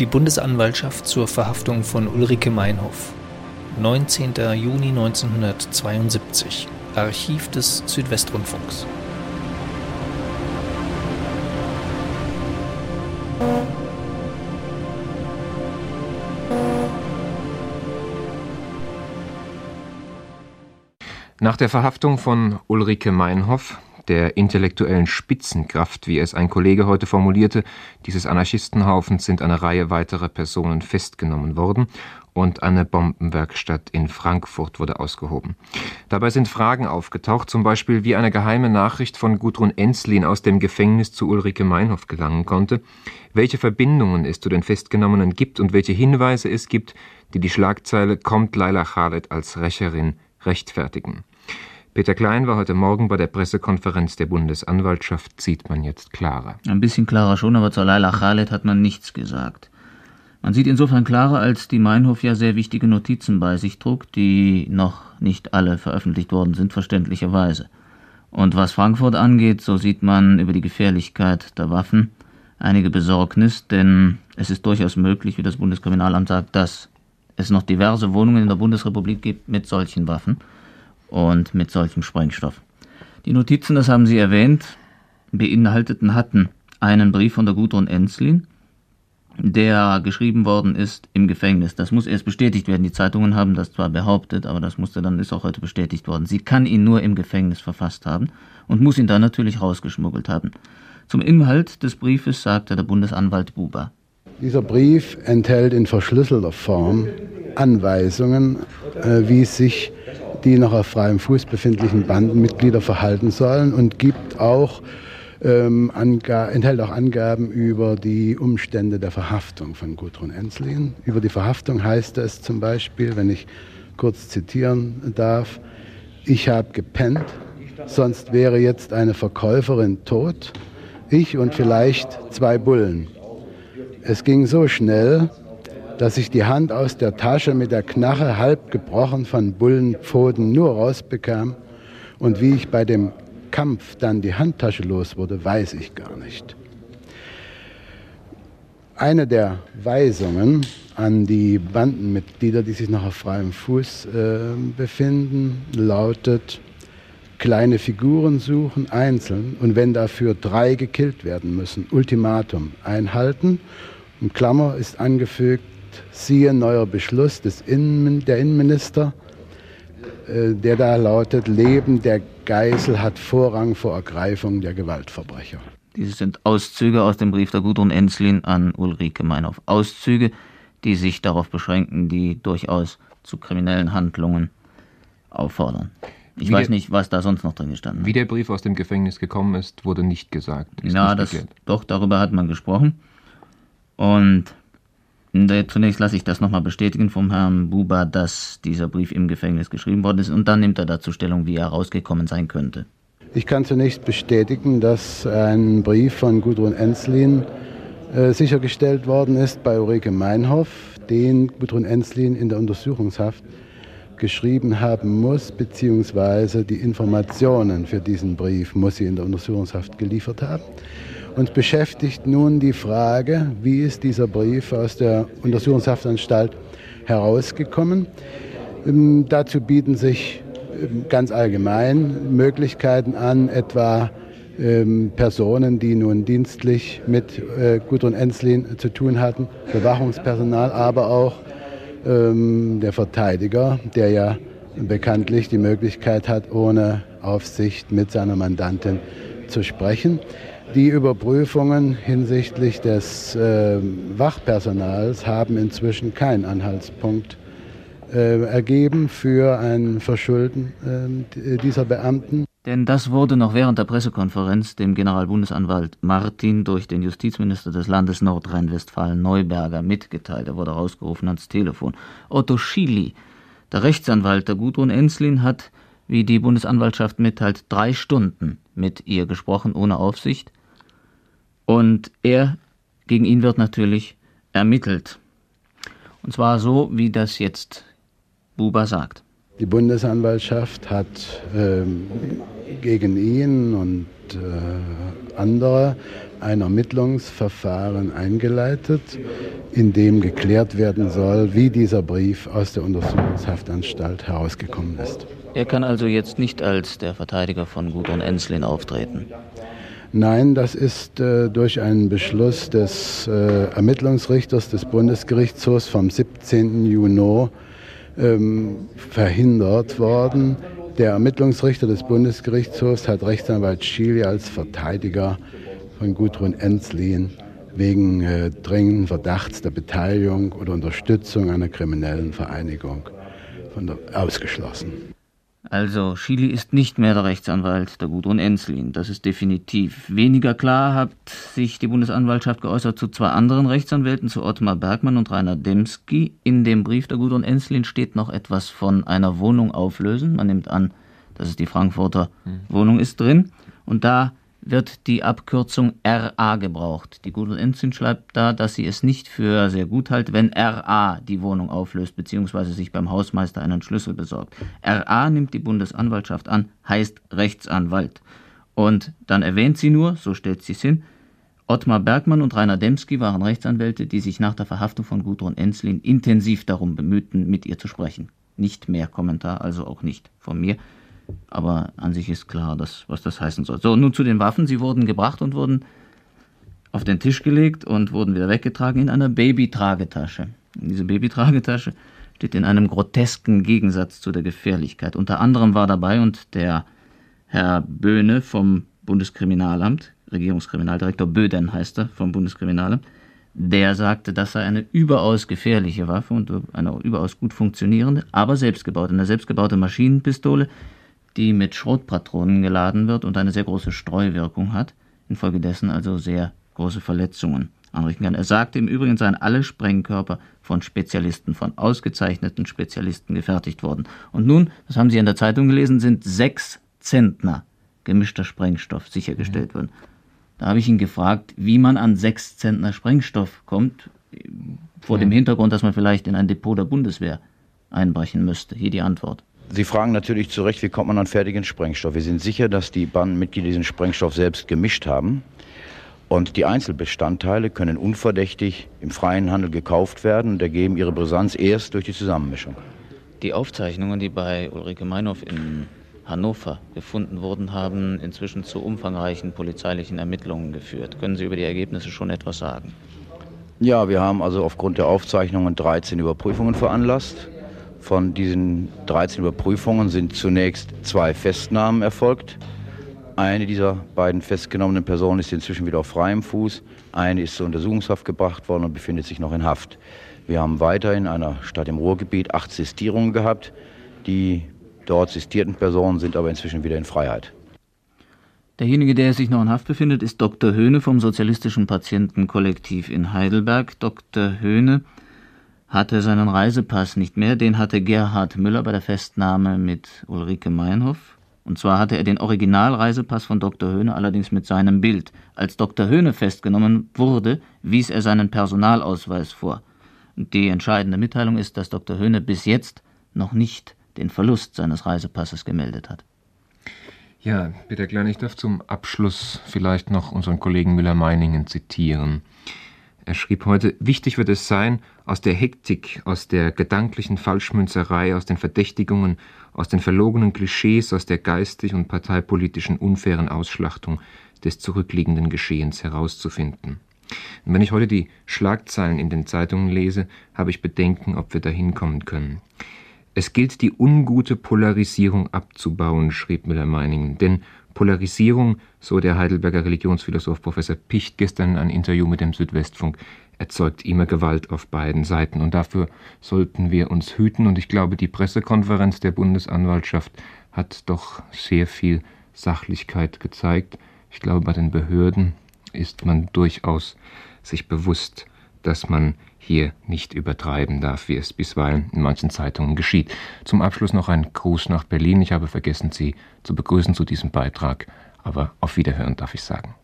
Die Bundesanwaltschaft zur Verhaftung von Ulrike Meinhoff. 19. Juni 1972. Archiv des Südwestrundfunks. Nach der Verhaftung von Ulrike Meinhoff der intellektuellen Spitzenkraft, wie es ein Kollege heute formulierte, dieses Anarchistenhaufens sind eine Reihe weiterer Personen festgenommen worden und eine Bombenwerkstatt in Frankfurt wurde ausgehoben. Dabei sind Fragen aufgetaucht, zum Beispiel wie eine geheime Nachricht von Gudrun Enslin aus dem Gefängnis zu Ulrike Meinhoff gelangen konnte, welche Verbindungen es zu den Festgenommenen gibt und welche Hinweise es gibt, die die Schlagzeile Kommt Laila Khaled als Rächerin rechtfertigen. Peter Klein war heute Morgen bei der Pressekonferenz der Bundesanwaltschaft, sieht man jetzt klarer. Ein bisschen klarer schon, aber zur Laila Khaled hat man nichts gesagt. Man sieht insofern klarer, als die Meinhof ja sehr wichtige Notizen bei sich trug, die noch nicht alle veröffentlicht worden sind, verständlicherweise. Und was Frankfurt angeht, so sieht man über die Gefährlichkeit der Waffen einige Besorgnis, denn es ist durchaus möglich, wie das Bundeskriminalamt sagt, dass es noch diverse Wohnungen in der Bundesrepublik gibt mit solchen Waffen und mit solchem Sprengstoff. Die Notizen, das haben Sie erwähnt, beinhalteten hatten einen Brief von der Gudrun Enslin, der geschrieben worden ist im Gefängnis. Das muss erst bestätigt werden. Die Zeitungen haben das zwar behauptet, aber das musste dann ist auch heute bestätigt worden. Sie kann ihn nur im Gefängnis verfasst haben und muss ihn dann natürlich rausgeschmuggelt haben. Zum Inhalt des Briefes sagte der Bundesanwalt Buber. Dieser Brief enthält in verschlüsselter Form Anweisungen, äh, wie sich die noch auf freiem Fuß befindlichen Bandenmitglieder verhalten sollen und gibt auch ähm, enthält auch Angaben über die Umstände der Verhaftung von Gudrun Enslin. Über die Verhaftung heißt es zum Beispiel, wenn ich kurz zitieren darf, ich habe gepennt, sonst wäre jetzt eine Verkäuferin tot, ich und vielleicht zwei Bullen. Es ging so schnell, dass ich die Hand aus der Tasche mit der Knarre halb gebrochen von Bullenpfoten nur rausbekam. Und wie ich bei dem Kampf dann die Handtasche los wurde, weiß ich gar nicht. Eine der Weisungen an die Bandenmitglieder, die sich noch auf freiem Fuß äh, befinden, lautet, kleine Figuren suchen, einzeln, und wenn dafür drei gekillt werden müssen, Ultimatum einhalten. In Klammer ist angefügt, siehe neuer Beschluss des Innen, der Innenminister, äh, der da lautet, Leben der Geisel hat Vorrang vor Ergreifung der Gewaltverbrecher. Diese sind Auszüge aus dem Brief der Gudrun Enslin an Ulrike Meinhoff. Auszüge, die sich darauf beschränken, die durchaus zu kriminellen Handlungen auffordern. Ich wie weiß der, nicht, was da sonst noch drin gestanden hat. Wie der Brief aus dem Gefängnis gekommen ist, wurde nicht gesagt. Ist ja, nicht das, doch, darüber hat man gesprochen. Und Zunächst lasse ich das nochmal bestätigen vom Herrn Buba, dass dieser Brief im Gefängnis geschrieben worden ist und dann nimmt er dazu Stellung, wie er rausgekommen sein könnte. Ich kann zunächst bestätigen, dass ein Brief von Gudrun Enslin äh, sichergestellt worden ist bei Ulrike Meinhoff, den Gudrun Enslin in der Untersuchungshaft geschrieben haben muss, beziehungsweise die Informationen für diesen Brief muss sie in der Untersuchungshaft geliefert haben. Uns beschäftigt nun die Frage, wie ist dieser Brief aus der Untersuchungshaftanstalt herausgekommen. Ähm, dazu bieten sich ähm, ganz allgemein Möglichkeiten an, etwa ähm, Personen, die nun dienstlich mit äh, Gudrun Enslin zu tun hatten, Bewachungspersonal, aber auch ähm, der Verteidiger, der ja bekanntlich die Möglichkeit hat, ohne Aufsicht mit seiner Mandantin zu sprechen. Die Überprüfungen hinsichtlich des äh, Wachpersonals haben inzwischen keinen Anhaltspunkt äh, ergeben für ein Verschulden äh, dieser Beamten. Denn das wurde noch während der Pressekonferenz dem Generalbundesanwalt Martin durch den Justizminister des Landes Nordrhein-Westfalen Neuberger mitgeteilt. Er wurde rausgerufen ans Telefon. Otto Schily, der Rechtsanwalt der Gudrun Enslin, hat, wie die Bundesanwaltschaft mitteilt, drei Stunden mit ihr gesprochen ohne Aufsicht und er, gegen ihn wird natürlich ermittelt. Und zwar so, wie das jetzt Buba sagt. Die Bundesanwaltschaft hat ähm, gegen ihn und äh, andere ein Ermittlungsverfahren eingeleitet, in dem geklärt werden soll, wie dieser Brief aus der Untersuchungshaftanstalt herausgekommen ist. Er kann also jetzt nicht als der Verteidiger von Gudrun Enslin auftreten. Nein, das ist äh, durch einen Beschluss des äh, Ermittlungsrichters des Bundesgerichtshofs vom 17. Juni ähm, verhindert worden. Der Ermittlungsrichter des Bundesgerichtshofs hat Rechtsanwalt Schiele als Verteidiger von Gudrun Enslin wegen äh, dringenden Verdachts der Beteiligung oder Unterstützung einer kriminellen Vereinigung der, ausgeschlossen. Also, Schili ist nicht mehr der Rechtsanwalt der Gudrun Enslin. Das ist definitiv. Weniger klar hat sich die Bundesanwaltschaft geäußert zu zwei anderen Rechtsanwälten, zu Ottmar Bergmann und Rainer Demski. In dem Brief der Gudrun Enslin steht noch etwas von einer Wohnung auflösen. Man nimmt an, dass es die Frankfurter mhm. Wohnung ist drin. Und da wird die Abkürzung RA gebraucht. Die Gudrun Ensign schreibt da, dass sie es nicht für sehr gut hält, wenn RA die Wohnung auflöst bzw. sich beim Hausmeister einen Schlüssel besorgt. RA nimmt die Bundesanwaltschaft an, heißt Rechtsanwalt. Und dann erwähnt sie nur, so stellt sie es hin, Ottmar Bergmann und Rainer Demski waren Rechtsanwälte, die sich nach der Verhaftung von Gudrun Enslin intensiv darum bemühten, mit ihr zu sprechen. Nicht mehr Kommentar, also auch nicht von mir. Aber an sich ist klar, dass, was das heißen soll. So, nun zu den Waffen. Sie wurden gebracht und wurden auf den Tisch gelegt und wurden wieder weggetragen in einer Babytragetasche. Diese Babytragetasche steht in einem grotesken Gegensatz zu der Gefährlichkeit. Unter anderem war dabei und der Herr Böhne vom Bundeskriminalamt, Regierungskriminaldirektor Böden heißt er vom Bundeskriminalamt, der sagte, das sei eine überaus gefährliche Waffe und eine überaus gut funktionierende, aber selbstgebaute, eine selbstgebaute Maschinenpistole, die mit Schrotpatronen geladen wird und eine sehr große Streuwirkung hat, infolgedessen also sehr große Verletzungen anrichten kann. Er sagte im Übrigen, seien alle Sprengkörper von Spezialisten, von ausgezeichneten Spezialisten gefertigt worden. Und nun, das haben Sie in der Zeitung gelesen, sind sechs Zentner gemischter Sprengstoff sichergestellt mhm. worden. Da habe ich ihn gefragt, wie man an sechs Zentner Sprengstoff kommt, vor mhm. dem Hintergrund, dass man vielleicht in ein Depot der Bundeswehr einbrechen müsste. Hier die Antwort. Sie fragen natürlich zu Recht, wie kommt man an fertigen Sprengstoff? Wir sind sicher, dass die Bandenmitglieder diesen Sprengstoff selbst gemischt haben. Und die Einzelbestandteile können unverdächtig im freien Handel gekauft werden und ergeben ihre Brisanz erst durch die Zusammenmischung. Die Aufzeichnungen, die bei Ulrike Meinhoff in Hannover gefunden wurden, haben inzwischen zu umfangreichen polizeilichen Ermittlungen geführt. Können Sie über die Ergebnisse schon etwas sagen? Ja, wir haben also aufgrund der Aufzeichnungen 13 Überprüfungen veranlasst. Von diesen 13 Überprüfungen sind zunächst zwei Festnahmen erfolgt. Eine dieser beiden festgenommenen Personen ist inzwischen wieder auf freiem Fuß. Eine ist zur Untersuchungshaft gebracht worden und befindet sich noch in Haft. Wir haben weiter in einer Stadt im Ruhrgebiet acht Sistierungen gehabt. Die dort sistierten Personen sind aber inzwischen wieder in Freiheit. Derjenige, der sich noch in Haft befindet, ist Dr. Höhne vom Sozialistischen Patientenkollektiv in Heidelberg. Dr. Höhne hatte seinen Reisepass nicht mehr, den hatte Gerhard Müller bei der Festnahme mit Ulrike Meinhoff. Und zwar hatte er den Originalreisepass von Dr. Höhne allerdings mit seinem Bild. Als Dr. Höhne festgenommen wurde, wies er seinen Personalausweis vor. Die entscheidende Mitteilung ist, dass Dr. Höhne bis jetzt noch nicht den Verlust seines Reisepasses gemeldet hat. Ja, Peter Klein, ich darf zum Abschluss vielleicht noch unseren Kollegen Müller-Meiningen zitieren. Er schrieb heute, wichtig wird es sein, aus der Hektik, aus der gedanklichen Falschmünzerei, aus den Verdächtigungen, aus den verlogenen Klischees, aus der geistig und parteipolitischen unfairen Ausschlachtung des zurückliegenden Geschehens herauszufinden. Und wenn ich heute die Schlagzeilen in den Zeitungen lese, habe ich Bedenken, ob wir dahin kommen können. Es gilt, die ungute Polarisierung abzubauen, schrieb Müller-Meiningen, denn Polarisierung, so der Heidelberger Religionsphilosoph Professor Picht gestern in einem Interview mit dem Südwestfunk, erzeugt immer Gewalt auf beiden Seiten. Und dafür sollten wir uns hüten. Und ich glaube, die Pressekonferenz der Bundesanwaltschaft hat doch sehr viel Sachlichkeit gezeigt. Ich glaube, bei den Behörden ist man durchaus sich bewusst, dass man hier nicht übertreiben darf, wie es bisweilen in manchen Zeitungen geschieht. Zum Abschluss noch ein Gruß nach Berlin. Ich habe vergessen, Sie zu begrüßen zu diesem Beitrag, aber auf Wiederhören darf ich sagen.